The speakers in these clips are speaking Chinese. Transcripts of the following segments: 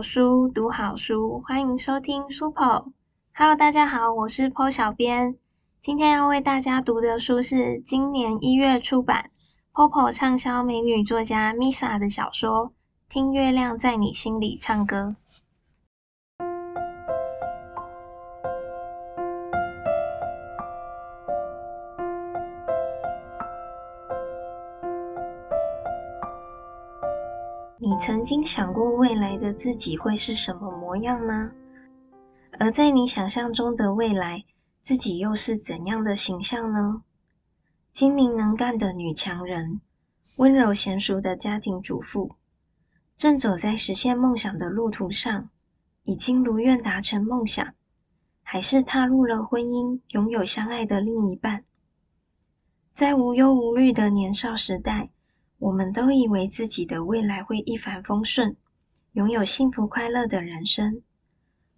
好书，读好书，欢迎收听 Super。Hello，大家好，我是 Po 小编。今天要为大家读的书是今年一月出版，Popo 畅销美女作家 Misa 的小说《听月亮在你心里唱歌》。曾经想过未来的自己会是什么模样吗？而在你想象中的未来，自己又是怎样的形象呢？精明能干的女强人，温柔娴熟的家庭主妇，正走在实现梦想的路途上，已经如愿达成梦想，还是踏入了婚姻，拥有相爱的另一半？在无忧无虑的年少时代。我们都以为自己的未来会一帆风顺，拥有幸福快乐的人生。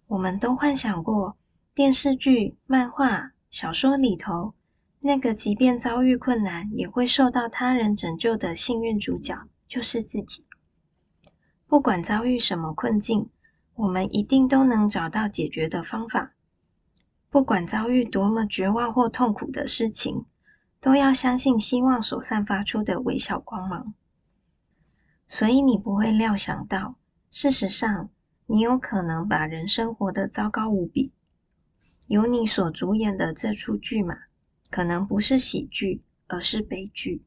我们都幻想过电视剧、漫画、小说里头那个即便遭遇困难也会受到他人拯救的幸运主角，就是自己。不管遭遇什么困境，我们一定都能找到解决的方法。不管遭遇多么绝望或痛苦的事情。都要相信希望所散发出的微小光芒，所以你不会料想到，事实上，你有可能把人生活得糟糕无比。由你所主演的这出剧嘛，可能不是喜剧，而是悲剧。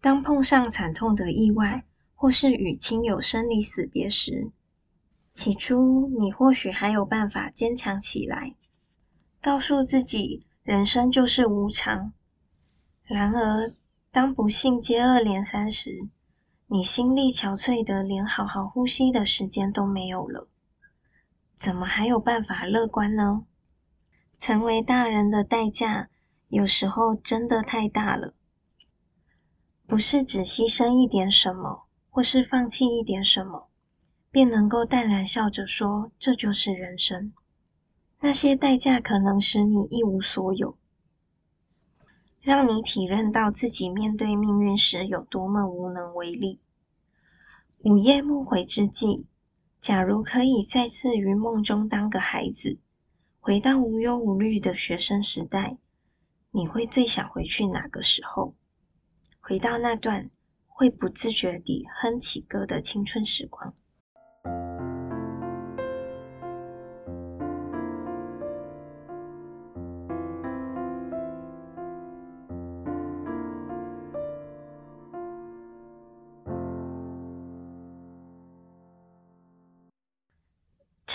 当碰上惨痛的意外，或是与亲友生离死别时，起初你或许还有办法坚强起来，告诉自己，人生就是无常。然而，当不幸接二连三时，你心力憔悴的连好好呼吸的时间都没有了，怎么还有办法乐观呢？成为大人的代价，有时候真的太大了。不是只牺牲一点什么，或是放弃一点什么，便能够淡然笑着说这就是人生。那些代价可能使你一无所有。让你体认到自己面对命运时有多么无能为力。午夜梦回之际，假如可以再次于梦中当个孩子，回到无忧无虑的学生时代，你会最想回去哪个时候？回到那段会不自觉地哼起歌的青春时光。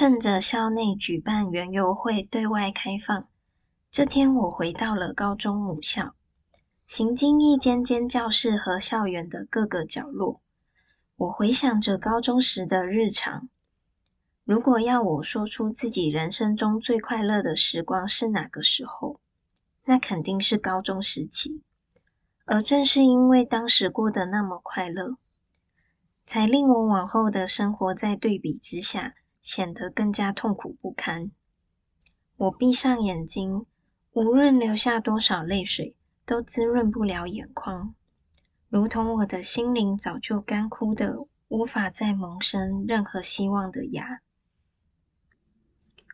趁着校内举办园游会对外开放，这天我回到了高中母校，行经一间间教室和校园的各个角落，我回想着高中时的日常。如果要我说出自己人生中最快乐的时光是哪个时候，那肯定是高中时期。而正是因为当时过得那么快乐，才令我往后的生活在对比之下。显得更加痛苦不堪。我闭上眼睛，无论流下多少泪水，都滋润不了眼眶，如同我的心灵早就干枯的，无法再萌生任何希望的芽。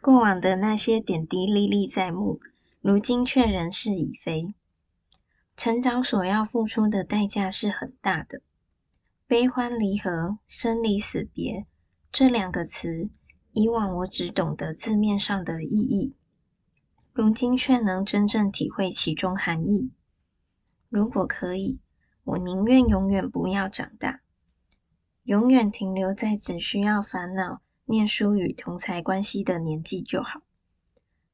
过往的那些点滴历历在目，如今却人事已非。成长所要付出的代价是很大的，悲欢离合、生离死别这两个词。以往我只懂得字面上的意义，如今却能真正体会其中含义。如果可以，我宁愿永远不要长大，永远停留在只需要烦恼、念书与同才关系的年纪就好。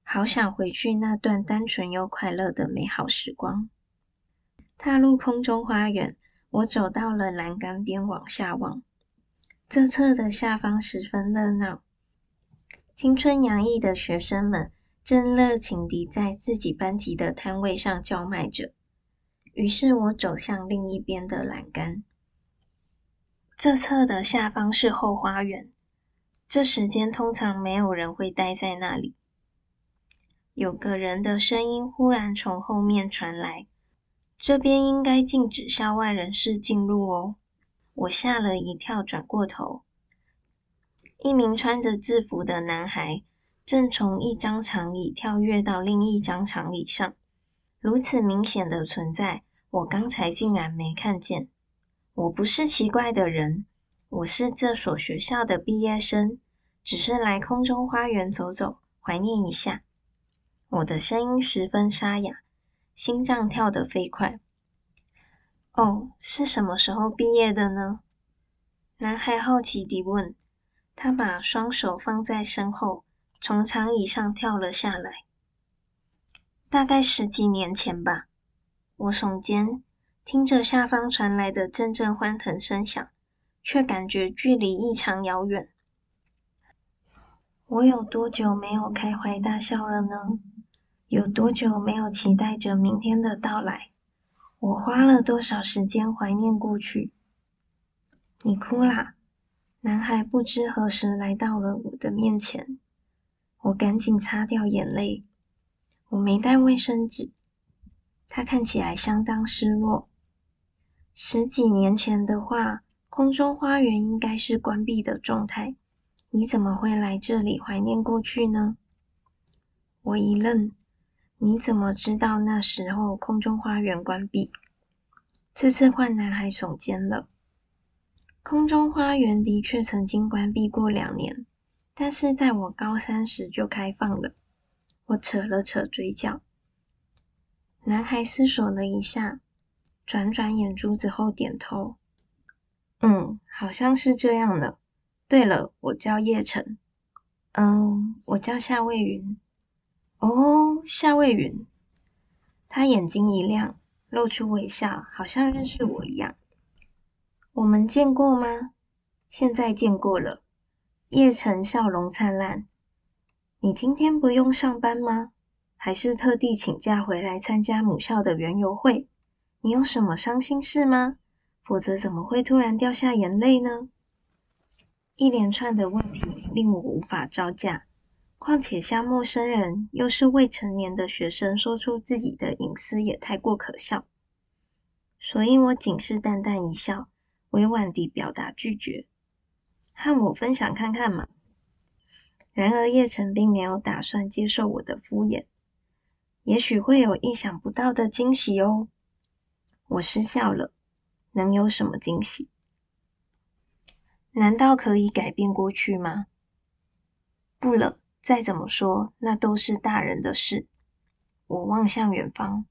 好想回去那段单纯又快乐的美好时光。踏入空中花园，我走到了栏杆边，往下望，这侧的下方十分热闹。青春洋溢的学生们正热情地在自己班级的摊位上叫卖着。于是我走向另一边的栏杆，这侧的下方是后花园。这时间通常没有人会待在那里。有个人的声音忽然从后面传来：“这边应该禁止校外人士进入哦。”我吓了一跳，转过头。一名穿着制服的男孩正从一张长椅跳跃到另一张长椅上，如此明显的存在，我刚才竟然没看见。我不是奇怪的人，我是这所学校的毕业生，只是来空中花园走走，怀念一下。我的声音十分沙哑，心脏跳得飞快。哦，是什么时候毕业的呢？男孩好奇地问。他把双手放在身后，从长椅上跳了下来。大概十几年前吧。我耸肩，听着下方传来的阵阵欢腾声响，却感觉距离异常遥远。我有多久没有开怀大笑了呢？有多久没有期待着明天的到来？我花了多少时间怀念过去？你哭啦？男孩不知何时来到了我的面前，我赶紧擦掉眼泪。我没带卫生纸，他看起来相当失落。十几年前的话，空中花园应该是关闭的状态。你怎么会来这里怀念过去呢？我一愣，你怎么知道那时候空中花园关闭？这次换男孩耸肩了。空中花园的确曾经关闭过两年，但是在我高三时就开放了。我扯了扯嘴角。男孩思索了一下，转转眼珠子后点头：“嗯，好像是这样的。对了，我叫叶晨。嗯，我叫夏未云。哦，夏未云。”他眼睛一亮，露出微笑，好像认识我一样。我们见过吗？现在见过了。叶晨笑容灿烂。你今天不用上班吗？还是特地请假回来参加母校的园游会？你有什么伤心事吗？否则怎么会突然掉下眼泪呢？一连串的问题令我无法招架。况且向陌生人，又是未成年的学生，说出自己的隐私也太过可笑。所以我仅是淡淡一笑。委婉地表达拒绝，和我分享看看嘛。然而叶晨并没有打算接受我的敷衍，也许会有意想不到的惊喜哦。我失笑了，能有什么惊喜？难道可以改变过去吗？不了，再怎么说，那都是大人的事。我望向远方，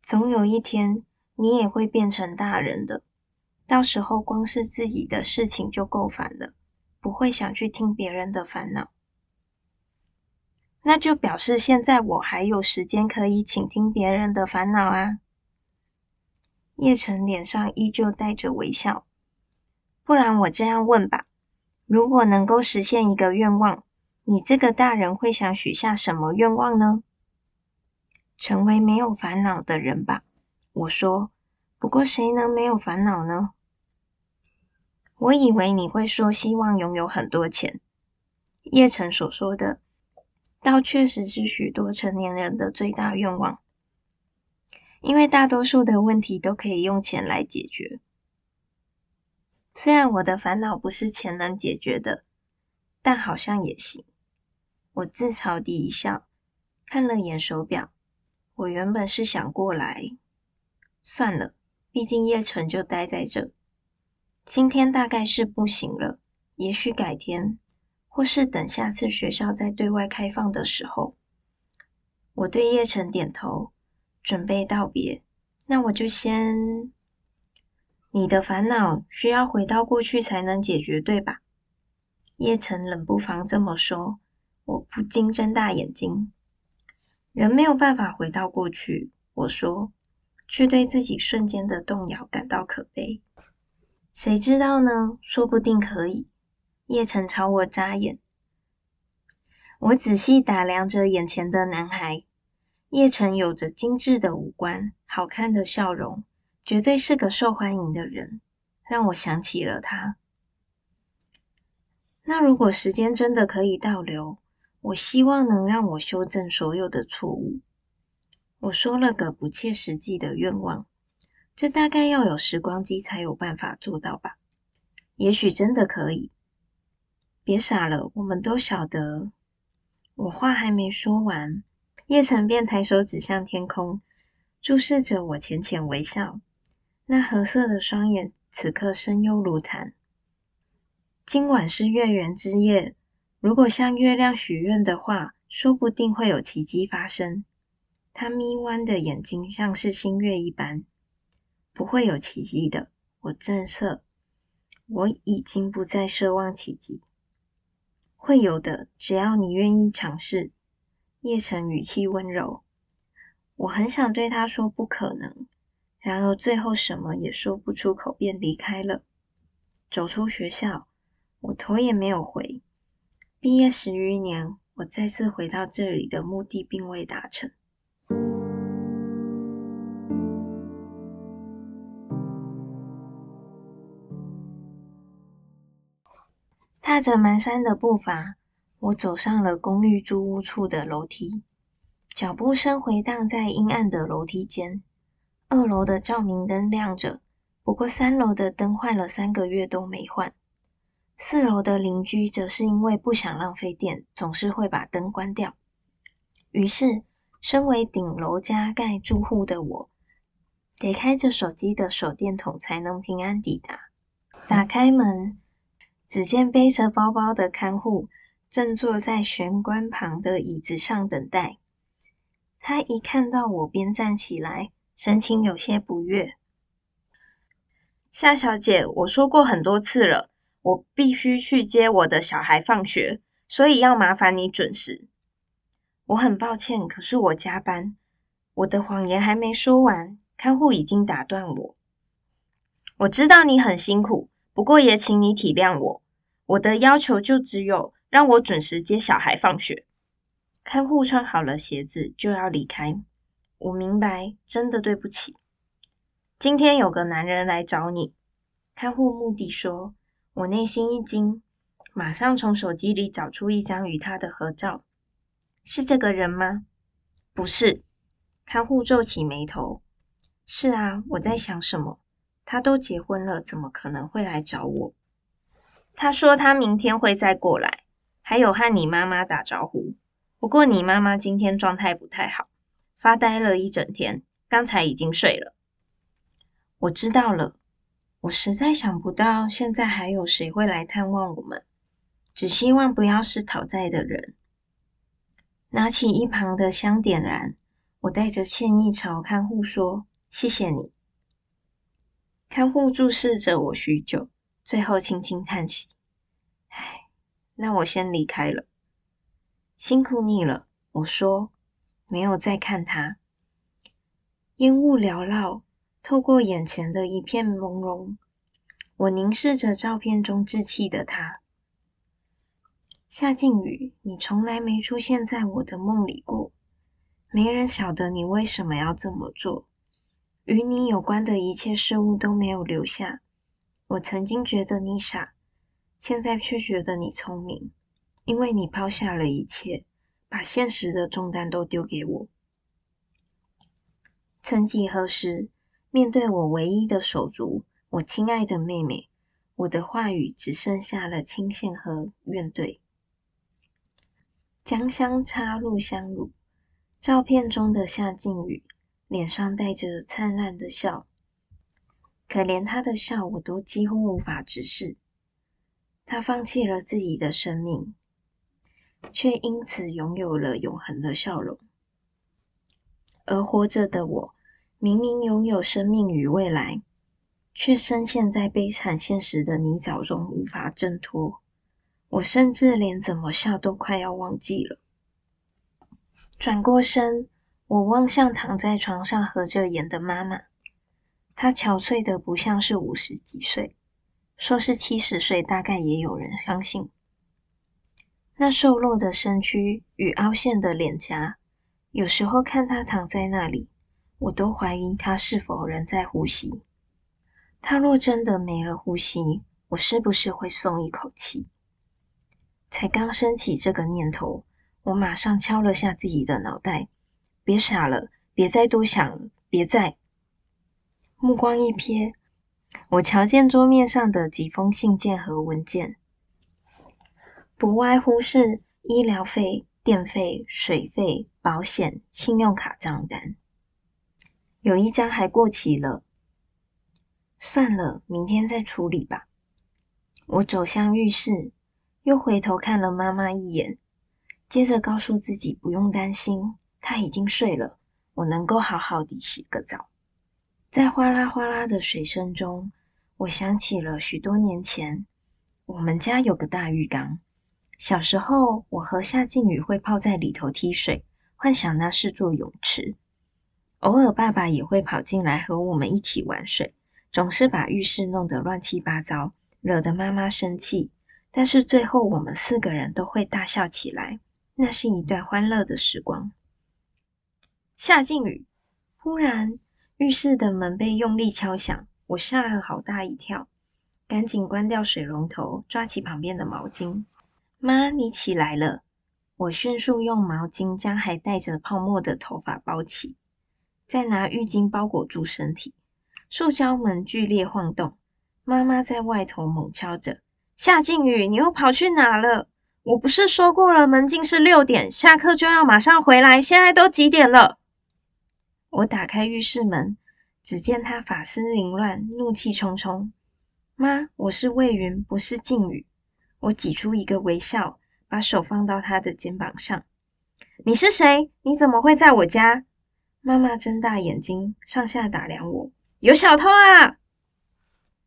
总有一天，你也会变成大人的。到时候光是自己的事情就够烦了，不会想去听别人的烦恼。那就表示现在我还有时间可以倾听别人的烦恼啊。叶晨脸上依旧带着微笑。不然我这样问吧，如果能够实现一个愿望，你这个大人会想许下什么愿望呢？成为没有烦恼的人吧。我说，不过谁能没有烦恼呢？我以为你会说希望拥有很多钱。叶晨所说的，倒确实是许多成年人的最大愿望，因为大多数的问题都可以用钱来解决。虽然我的烦恼不是钱能解决的，但好像也行。我自嘲地一笑，看了眼手表。我原本是想过来，算了，毕竟叶晨就待在这。今天大概是不行了，也许改天，或是等下次学校再对外开放的时候。我对叶晨点头，准备道别。那我就先……你的烦恼需要回到过去才能解决，对吧？叶晨冷不防这么说，我不禁睁大眼睛。人没有办法回到过去，我说，却对自己瞬间的动摇感到可悲。谁知道呢？说不定可以。叶晨朝我眨眼，我仔细打量着眼前的男孩。叶晨有着精致的五官，好看的笑容，绝对是个受欢迎的人，让我想起了他。那如果时间真的可以倒流，我希望能让我修正所有的错误。我说了个不切实际的愿望。这大概要有时光机才有办法做到吧？也许真的可以。别傻了，我们都晓得。我话还没说完，叶晨便抬手指向天空，注视着我，浅浅微笑。那褐色的双眼此刻深幽如潭。今晚是月圆之夜，如果向月亮许愿的话，说不定会有奇迹发生。他眯弯的眼睛像是新月一般。不会有奇迹的，我正色。我已经不再奢望奇迹。会有的，只要你愿意尝试。叶晨语气温柔。我很想对他说不可能，然而最后什么也说不出口，便离开了。走出学校，我头也没有回。毕业十余年，我再次回到这里的目的并未达成。踏着蹒跚的步伐，我走上了公寓租屋处的楼梯。脚步声回荡在阴暗的楼梯间。二楼的照明灯亮着，不过三楼的灯坏了三个月都没换。四楼的邻居则是因为不想浪费电，总是会把灯关掉。于是，身为顶楼加盖住户的我，得开着手机的手电筒才能平安抵达。打开门。只见背着包包的看护正坐在玄关旁的椅子上等待。他一看到我便站起来，神情有些不悦。夏小姐，我说过很多次了，我必须去接我的小孩放学，所以要麻烦你准时。我很抱歉，可是我加班。我的谎言还没说完，看护已经打断我。我知道你很辛苦。不过也请你体谅我，我的要求就只有让我准时接小孩放学。看护穿好了鞋子就要离开，我明白，真的对不起。今天有个男人来找你，看护目的说，我内心一惊，马上从手机里找出一张与他的合照。是这个人吗？不是。看护皱起眉头。是啊，我在想什么？他都结婚了，怎么可能会来找我？他说他明天会再过来，还有和你妈妈打招呼。不过你妈妈今天状态不太好，发呆了一整天，刚才已经睡了。我知道了，我实在想不到现在还有谁会来探望我们，只希望不要是讨债的人。拿起一旁的香点燃，我带着歉意朝看护说：“谢谢你。”看护注视着我许久，最后轻轻叹息：“唉，那我先离开了。辛苦你了。”我说，没有再看他。烟雾缭绕，透过眼前的一片朦胧，我凝视着照片中稚气的他。夏静宇，你从来没出现在我的梦里过，没人晓得你为什么要这么做。与你有关的一切事物都没有留下。我曾经觉得你傻，现在却觉得你聪明，因为你抛下了一切，把现实的重担都丢给我。曾几何时，面对我唯一的手足，我亲爱的妹妹，我的话语只剩下了倾羡和怨怼。将香插入香炉，照片中的夏静宇。脸上带着灿烂的笑，可连他的笑我都几乎无法直视。他放弃了自己的生命，却因此拥有了永恒的笑容。而活着的我，明明拥有生命与未来，却深陷在悲惨现实的泥沼中无法挣脱。我甚至连怎么笑都快要忘记了。转过身。我望向躺在床上合着眼的妈妈，她憔悴的不像是五十几岁，说是七十岁，大概也有人相信。那瘦弱的身躯与凹陷的脸颊，有时候看她躺在那里，我都怀疑她是否仍在呼吸。她若真的没了呼吸，我是不是会松一口气？才刚升起这个念头，我马上敲了下自己的脑袋。别傻了，别再多想了，别再。目光一瞥，我瞧见桌面上的几封信件和文件。不外乎是医疗费、电费、水费、保险、信用卡账单，有一张还过期了。算了，明天再处理吧。我走向浴室，又回头看了妈妈一眼，接着告诉自己不用担心，他已经睡了，我能够好好的洗个澡。在哗啦哗啦的水声中，我想起了许多年前，我们家有个大浴缸。小时候，我和夏静宇会泡在里头踢水，幻想那是座泳池。偶尔，爸爸也会跑进来和我们一起玩水。总是把浴室弄得乱七八糟，惹得妈妈生气。但是最后我们四个人都会大笑起来，那是一段欢乐的时光。夏静宇，忽然浴室的门被用力敲响，我吓了好大一跳，赶紧关掉水龙头，抓起旁边的毛巾。妈，你起来了！我迅速用毛巾将还带着泡沫的头发包起，再拿浴巾包裹住身体。塑胶门剧烈晃动，妈妈在外头猛敲着：“夏静宇，你又跑去哪了？我不是说过了，门禁是六点，下课就要马上回来。现在都几点了？”我打开浴室门，只见他发丝凌乱，怒气冲冲。妈，我是魏云，不是静宇。我挤出一个微笑，把手放到他的肩膀上。你是谁？你怎么会在我家？妈妈睁大眼睛，上下打量我。有小偷啊！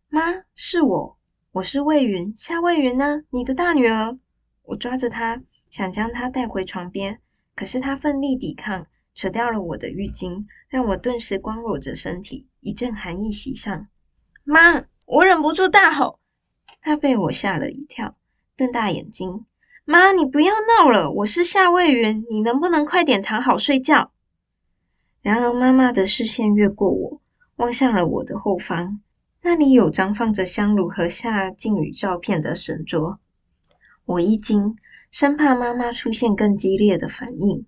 妈，是我，我是魏云，夏魏云呢？你的大女儿。我抓着她，想将她带回床边，可是她奋力抵抗，扯掉了我的浴巾，让我顿时光裸着身体，一阵寒意袭上。妈，我忍不住大吼。她被我吓了一跳，瞪大眼睛。妈，你不要闹了，我是夏魏云，你能不能快点躺好睡觉？然而妈妈的视线越过我。望向了我的后方，那里有张放着香炉和夏静宇照片的神桌。我一惊，生怕妈妈出现更激烈的反应，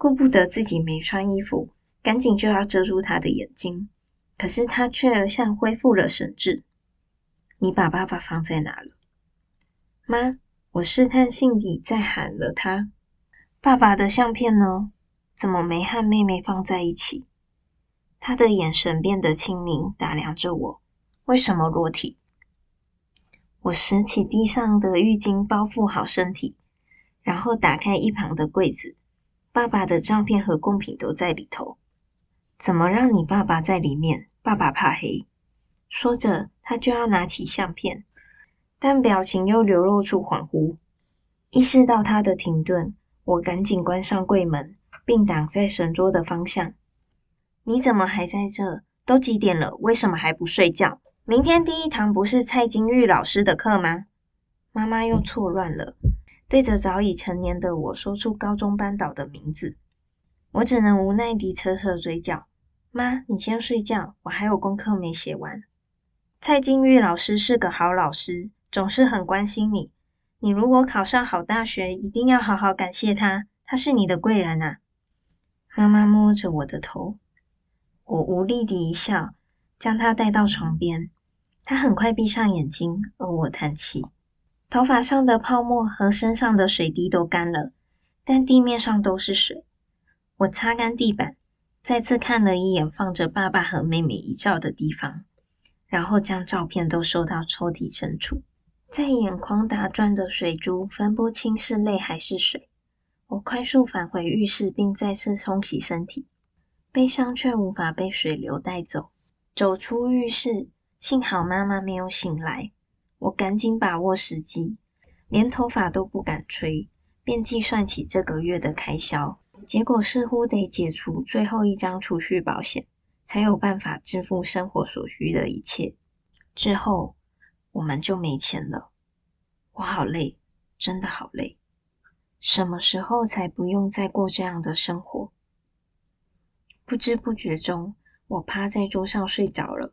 顾不得自己没穿衣服，赶紧就要遮住他的眼睛。可是他却像恢复了神智。你把爸爸放在哪了？妈，我试探性地再喊了他。爸爸的相片呢？怎么没和妹妹放在一起？他的眼神变得清明，打量着我。为什么裸体？我拾起地上的浴巾，包覆好身体，然后打开一旁的柜子。爸爸的照片和贡品都在里头。怎么让你爸爸在里面？爸爸怕黑。说着，他就要拿起相片，但表情又流露出恍惚。意识到他的停顿，我赶紧关上柜门，并挡在神桌的方向。你怎么还在这？都几点了？为什么还不睡觉？明天第一堂不是蔡金玉老师的课吗？妈妈又错乱了，对着早已成年的我说出高中班导的名字。我只能无奈地扯扯嘴角。妈，你先睡觉，我还有功课没写完。蔡金玉老师是个好老师，总是很关心你。你如果考上好大学，一定要好好感谢他，他是你的贵人啊。妈妈摸着我的头。我无力地一笑，将他带到床边。他很快闭上眼睛，而我叹气。头发上的泡沫和身上的水滴都干了，但地面上都是水。我擦干地板，再次看了一眼放着爸爸和妹妹遗照的地方，然后将照片都收到抽屉深处。在眼眶打转的水珠分不清是泪还是水。我快速返回浴室，并再次冲洗身体。悲伤却无法被水流带走。走出浴室，幸好妈妈没有醒来。我赶紧把握时机，连头发都不敢吹，便计算起这个月的开销。结果似乎得解除最后一张储蓄保险，才有办法支付生活所需的一切。之后，我们就没钱了。我好累，真的好累。什么时候才不用再过这样的生活？不知不觉中，我趴在桌上睡着了，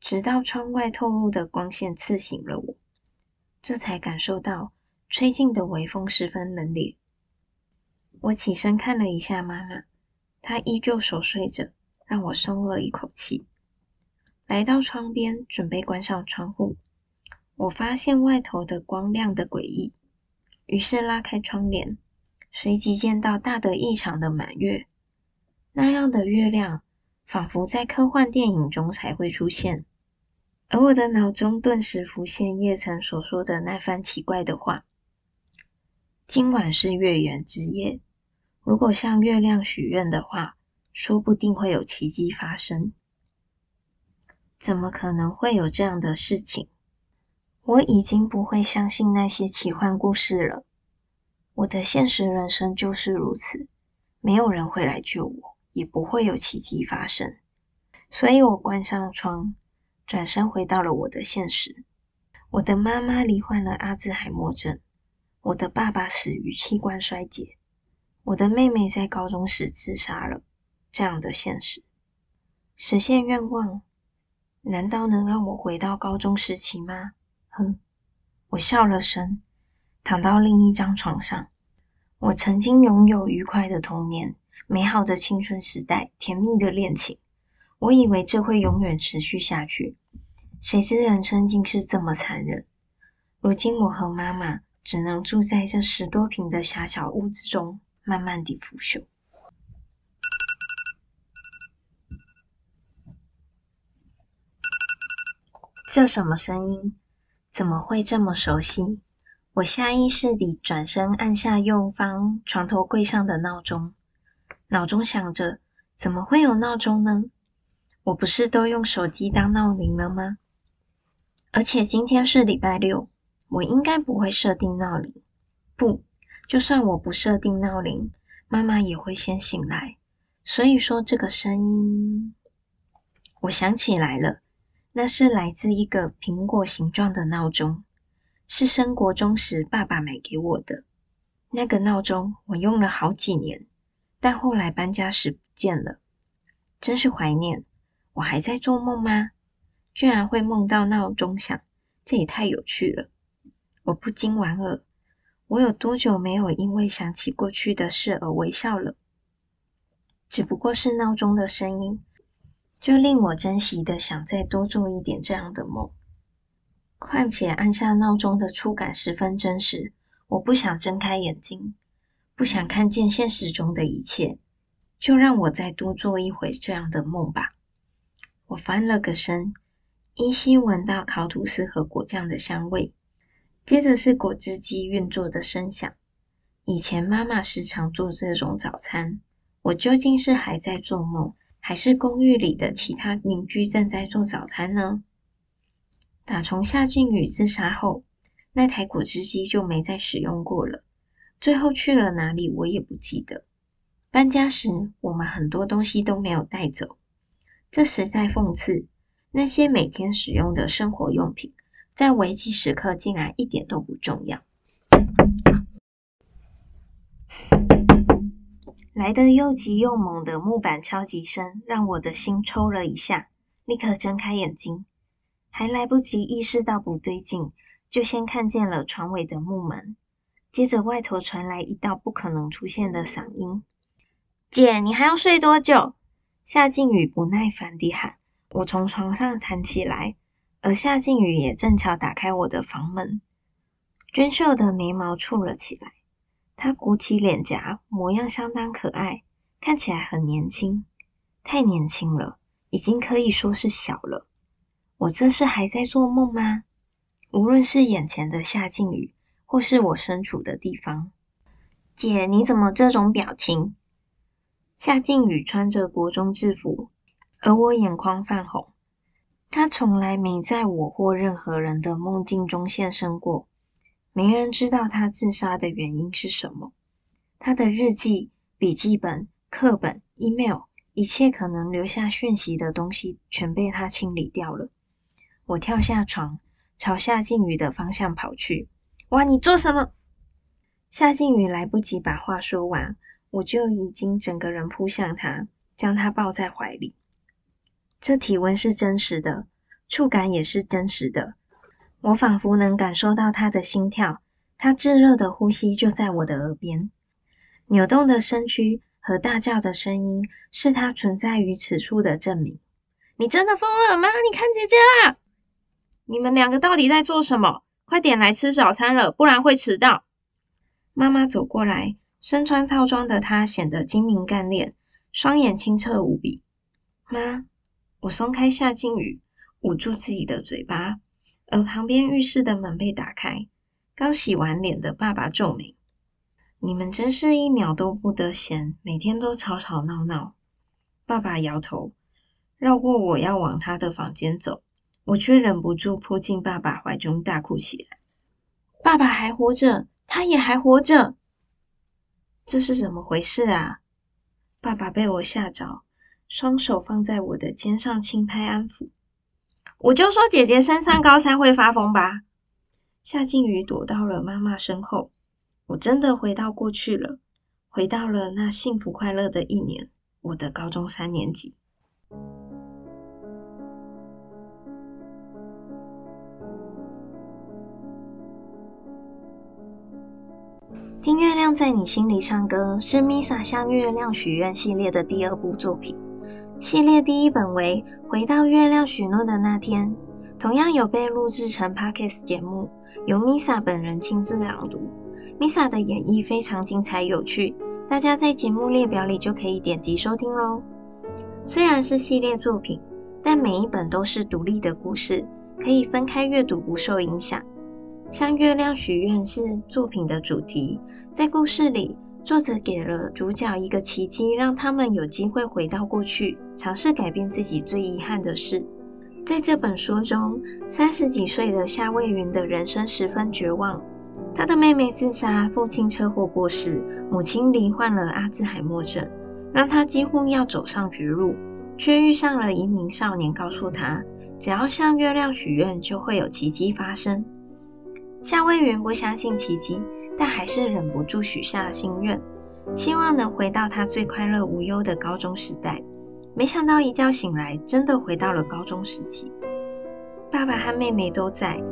直到窗外透露的光线刺醒了我，这才感受到吹进的微风十分冷冽。我起身看了一下妈妈，她依旧熟睡着，让我松了一口气。来到窗边，准备关上窗户，我发现外头的光亮的诡异，于是拉开窗帘，随即见到大得异常的满月。那样的月亮，仿佛在科幻电影中才会出现。而我的脑中顿时浮现叶晨所说的那番奇怪的话：“今晚是月圆之夜，如果向月亮许愿的话，说不定会有奇迹发生。”怎么可能会有这样的事情？我已经不会相信那些奇幻故事了。我的现实人生就是如此，没有人会来救我，也不会有奇迹发生。所以我关上窗。转身回到了我的现实。我的妈妈罹患了阿兹海默症，我的爸爸死于器官衰竭，我的妹妹在高中时自杀了。这样的现实，实现愿望，难道能让我回到高中时期吗？哼！我笑了声，躺到另一张床上。我曾经拥有愉快的童年，美好的青春时代，甜蜜的恋情。我以为这会永远持续下去，谁知人生竟是这么残忍。如今我和妈妈只能住在这十多平的狭小屋子中，慢慢地腐朽。这什么声音？怎么会这么熟悉？我下意识地转身按下右方床头柜上的闹钟，脑中想着：怎么会有闹钟呢？我不是都用手机当闹铃了吗？而且今天是礼拜六，我应该不会设定闹铃。不，就算我不设定闹铃，妈妈也会先醒来。所以说这个声音，我想起来了，那是来自一个苹果形状的闹钟，是升国中时爸爸买给我的。那个闹钟我用了好几年，但后来搬家时不见了，真是怀念。我还在做梦吗？居然会梦到闹钟响，这也太有趣了！我不禁莞尔，我有多久没有因为想起过去的事而微笑了？只不过是闹钟的声音，就令我珍惜的想再多做一点这样的梦。况且按下闹钟的触感十分真实，我不想睁开眼睛，不想看见现实中的一切，就让我再多做一回这样的梦吧。我翻了个身，依稀闻到烤吐司和果酱的香味，接着是果汁机运作的声响。以前妈妈时常做这种早餐，我究竟是还在做梦，还是公寓里的其他邻居正在做早餐呢？打从夏俊宇自杀后，那台果汁机就没再使用过了。最后去了哪里，我也不记得。搬家时，我们很多东西都没有带走。这实在讽刺，那些每天使用的生活用品，在危机时刻竟然一点都不重要。来得又急又猛的木板敲击声，让我的心抽了一下，立刻睁开眼睛，还来不及意识到不对劲，就先看见了床尾的木门，接着外头传来一道不可能出现的嗓音：“姐，你还要睡多久？”夏靖宇不耐烦地喊：“我从床上弹起来，而夏靖宇也正巧打开我的房门。娟秀的眉毛蹙了起来，她鼓起脸颊，模样相当可爱，看起来很年轻，太年轻了，已经可以说是小了。我这是还在做梦吗？无论是眼前的夏靖宇，或是我身处的地方，姐，你怎么这种表情？”夏靖宇穿着国中制服，而我眼眶泛红。他从来没在我或任何人的梦境中现身过，没人知道他自杀的原因是什么。他的日记、笔记本、课本、email，一切可能留下讯息的东西，全被他清理掉了。我跳下床，朝夏靖宇的方向跑去。哇，你做什么？夏靖宇来不及把话说完。我就已经整个人扑向他，将他抱在怀里。这体温是真实的，触感也是真实的。我仿佛能感受到他的心跳，他炙热的呼吸就在我的耳边。扭动的身躯和大叫的声音，是他存在于此处的证明。你真的疯了吗？你看姐姐啦！你们两个到底在做什么？快点来吃早餐了，不然会迟到。妈妈走过来，身穿套装的他显得精明干练，双眼清澈无比。妈，我松开夏静宇，捂住自己的嘴巴，而旁边浴室的门被打开，刚洗完脸的爸爸皱眉：“你们真是一秒都不得闲，每天都吵吵闹闹。”爸爸摇头，绕过我要往他的房间走，我却忍不住扑进爸爸怀中大哭起来。爸爸还活着，他也还活着，这是怎么回事啊？爸爸被我吓着，双手放在我的肩上轻拍安抚。我就说姐姐升上高三会发疯吧。夏静宇躲到了妈妈身后，我真的回到过去了，回到了那幸福快乐的一年，我的高中三年级。听月亮在你心里唱歌，是 Misa 向月亮许愿系列的第二部作品。系列第一本为《回到月亮许诺的那天》，同样有被录制成 Podcast 节目，由 Misa 本人亲自朗读。Misa 的演绎非常精彩有趣，大家在节目列表里就可以点击收听喽。虽然是系列作品，但每一本都是独立的故事，可以分开阅读不受影响。向月亮许愿是作品的主题，在故事里，作者给了主角一个奇迹，让他们有机会回到过去，尝试改变自己最遗憾的事。在这本书中，三十几岁的夏未云的人生十分绝望，他的妹妹自杀，父亲车祸过世，母亲罹患了阿兹海默症，让他几乎要走上绝路，却遇上了一名少年，告诉他，只要向月亮许愿，就会有奇迹发生。夏威云不相信奇迹，但还是忍不住许下了心愿，希望能回到他最快乐无忧的高中时代。没想到一觉醒来，真的回到了高中时期。爸爸和妹妹都在，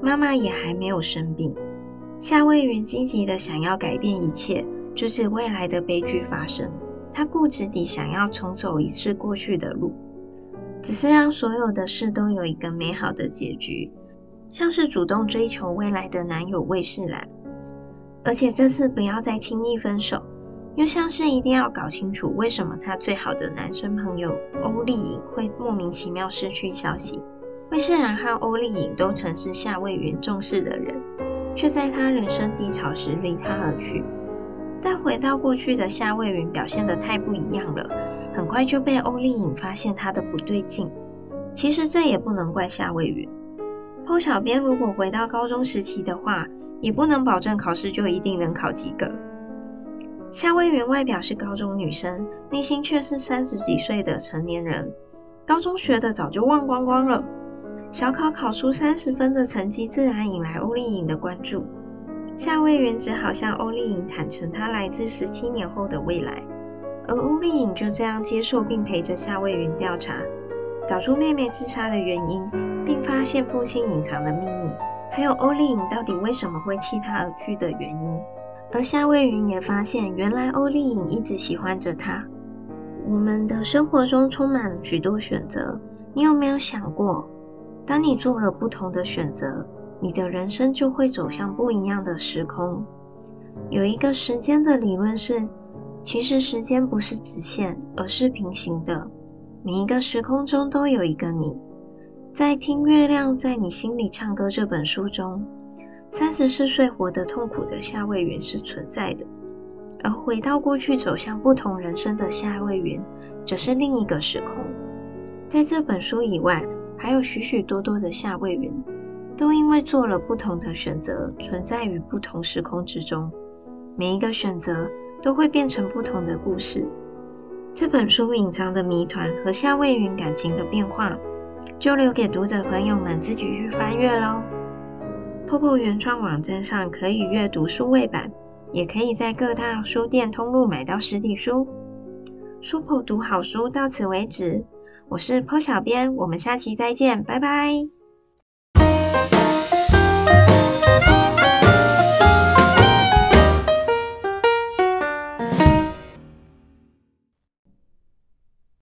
妈妈也还没有生病。夏威云积极的想要改变一切，阻止未来的悲剧发生。他固执地想要重走一次过去的路，只是让所有的事都有一个美好的结局。像是主动追求未来的男友魏世兰，而且这次不要再轻易分手，又像是一定要搞清楚为什么他最好的男生朋友欧丽颖会莫名其妙失去消息。魏世兰和欧丽颖都曾是夏未云重视的人，却在他人生低潮时离他而去。但回到过去的夏未云表现得太不一样了，很快就被欧丽颖发现他的不对劲。其实这也不能怪夏未云。后小编如果回到高中时期的话，也不能保证考试就一定能考及格。夏威云外表是高中女生，内心却是三十几岁的成年人。高中学的早就忘光光了。小考考出三十分的成绩，自然引来欧丽颖的关注。夏威云只好向欧丽颖坦诚她来自十七年后的未来，而欧丽颖就这样接受并陪着夏威云调查，找出妹妹自杀的原因。并发现父亲隐藏的秘密，还有欧丽颖到底为什么会弃他而去的原因。而夏未云也发现，原来欧丽颖一直喜欢着他。我们的生活中充满了许多选择，你有没有想过，当你做了不同的选择，你的人生就会走向不一样的时空？有一个时间的理论是，其实时间不是直线，而是平行的。每一个时空中都有一个你。在《听月亮在你心里唱歌》这本书中，三十四岁活得痛苦的夏未云是存在的，而回到过去走向不同人生的夏未云，则是另一个时空。在这本书以外，还有许许多多的夏未云，都因为做了不同的选择，存在于不同时空之中。每一个选择都会变成不同的故事。这本书隐藏的谜团和夏未云感情的变化。就留给读者朋友们自己去翻阅喽。泡泡原创网站上可以阅读数位版，也可以在各大书店通路买到实体书。书泡读好书到此为止，我是 Po 小编，我们下期再见，拜拜。